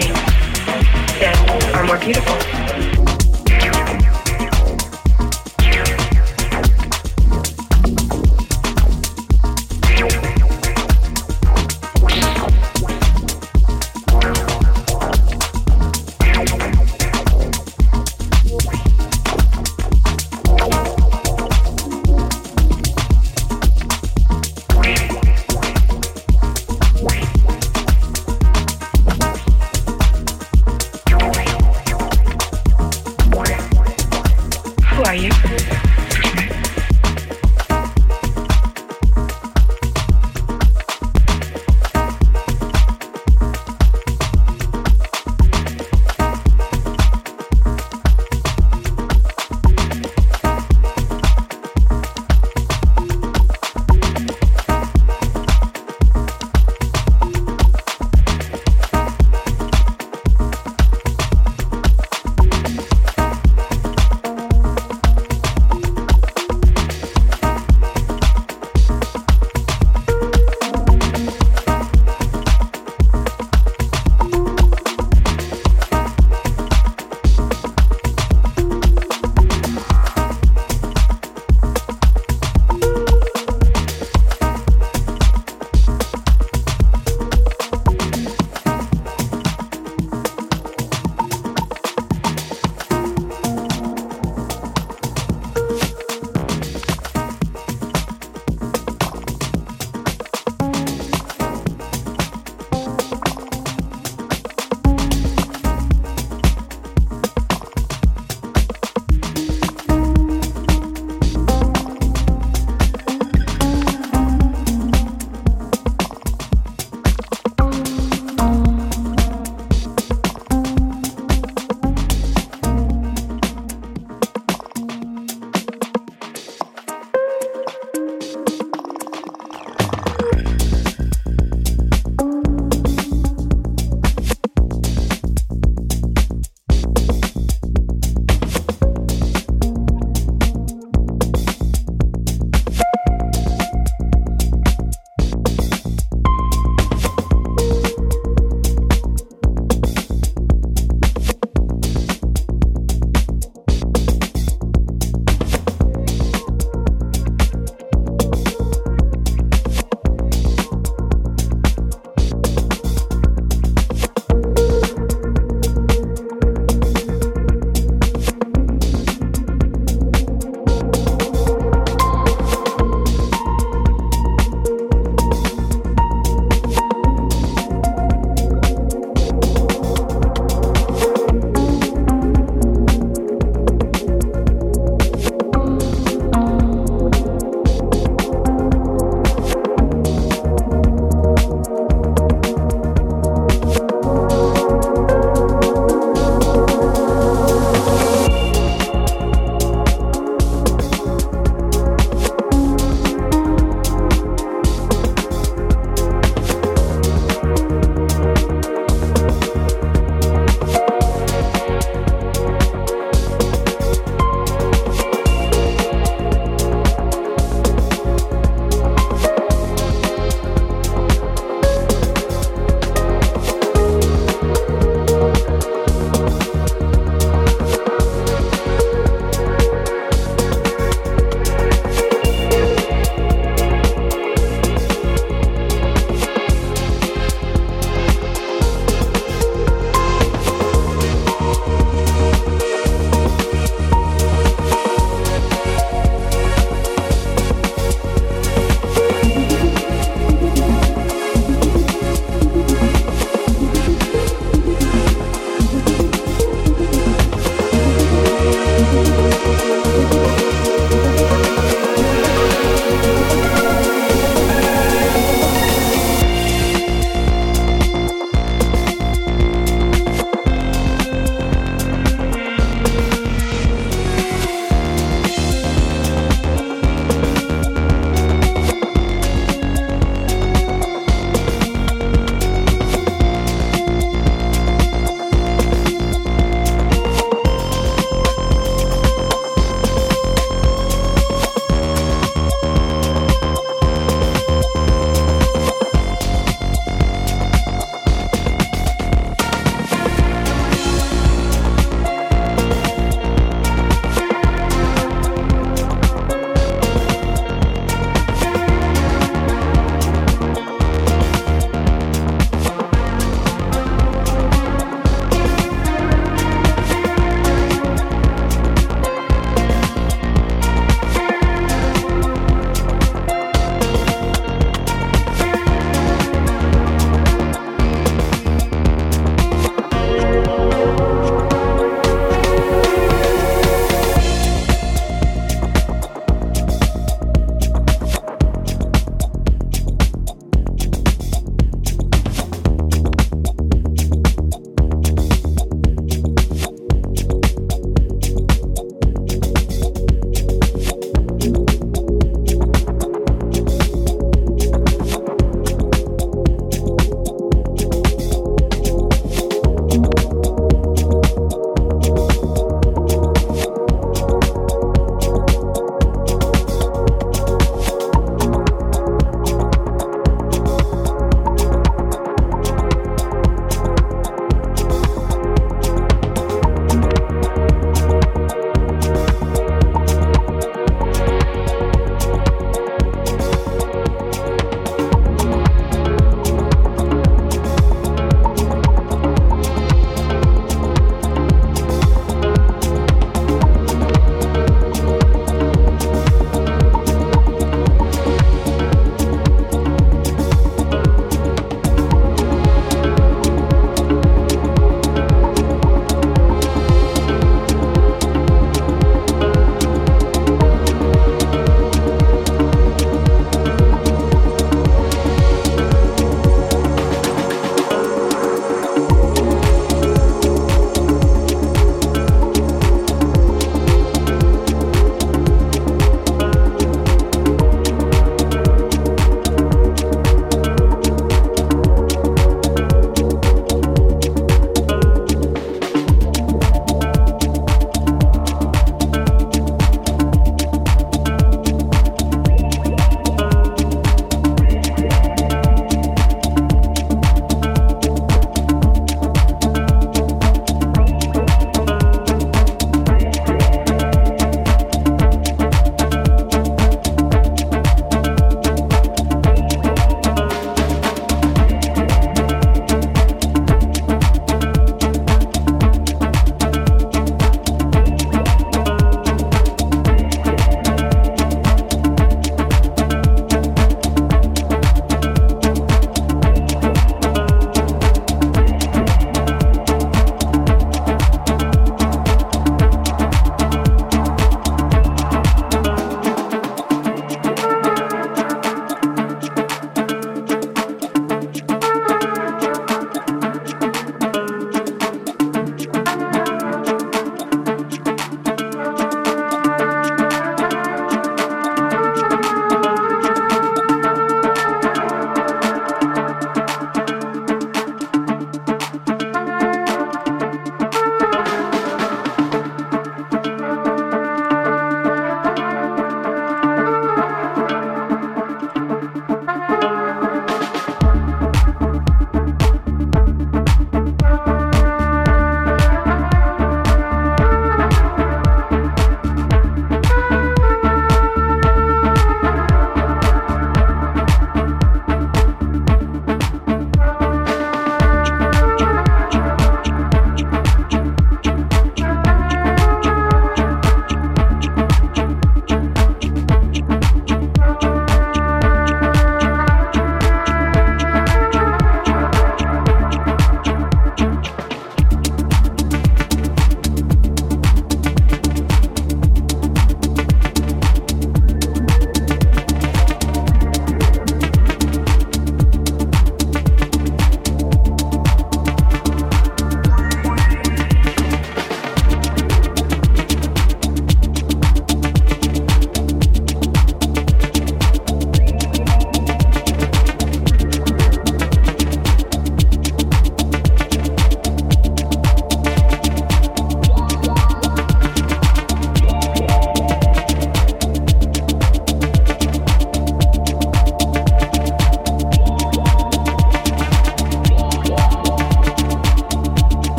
things that are more beautiful.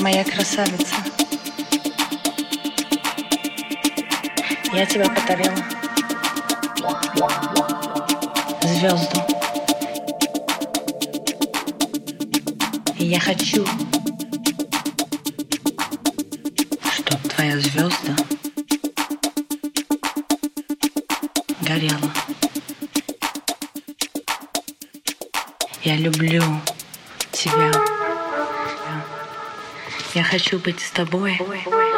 моя красавица. Я тебя подарила. Звезду. И я хочу, чтоб твоя звезда горела. Я люблю хочу быть с тобой. Ой, ой.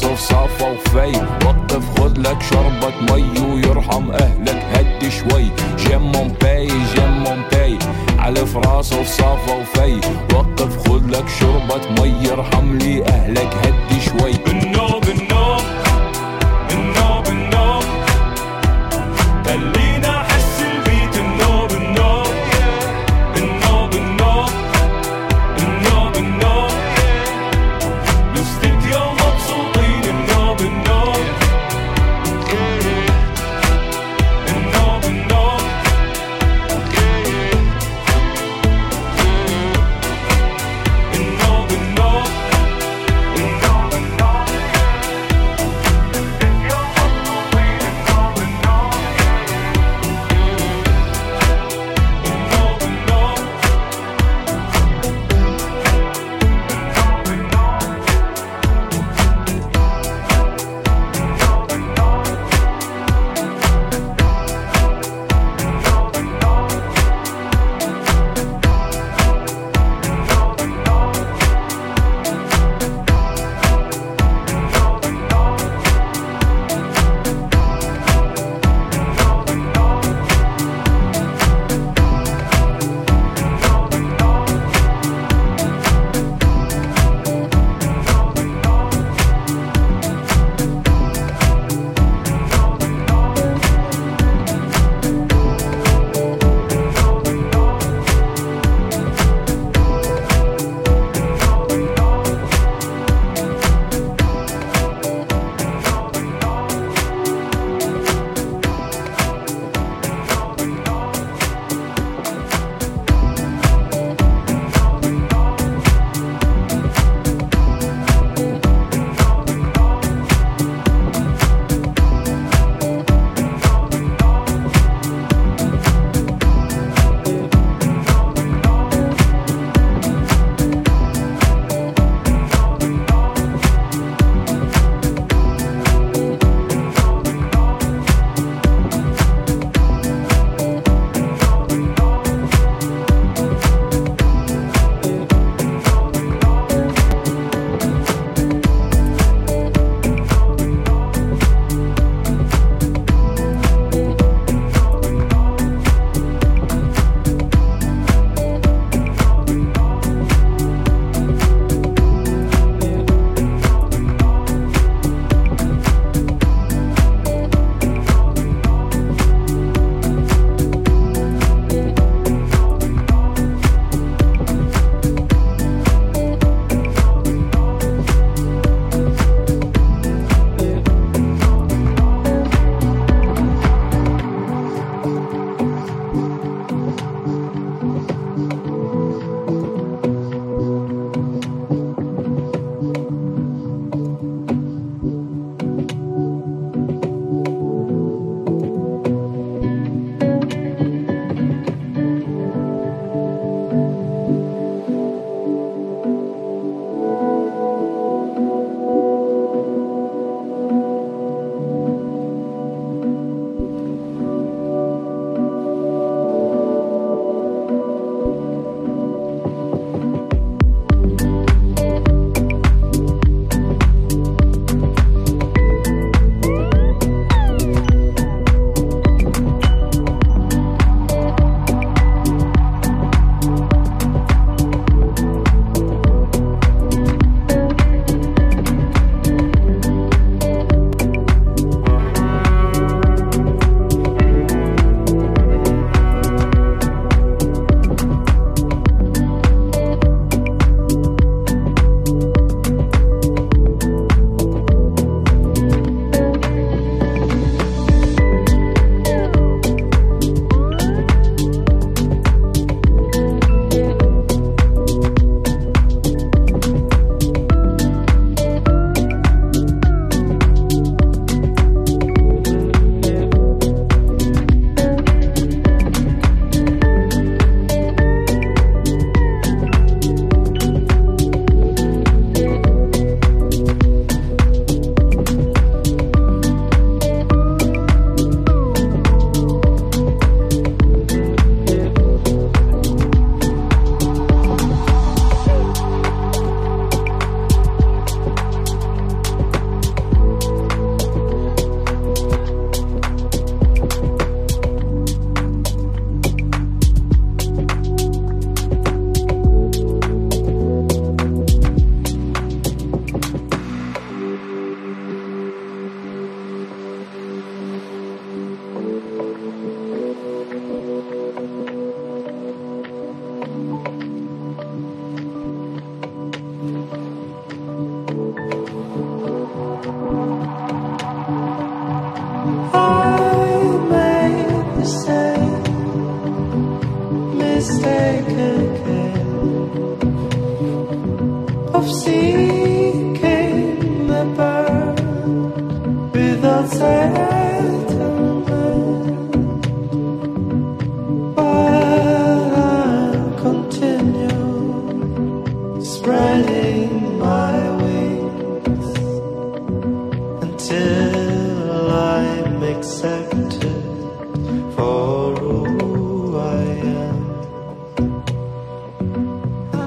صف صفا وفاي وقف خد لك شربة مي ويرحم اهلك هدي شوي جيم مونباي جيم مونباي على فراس صف في صفا وفاي وقف خد لك شربة مي يرحم لي اهلك هدي شوي بالنوب بالنوب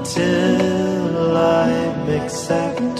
Till i accept.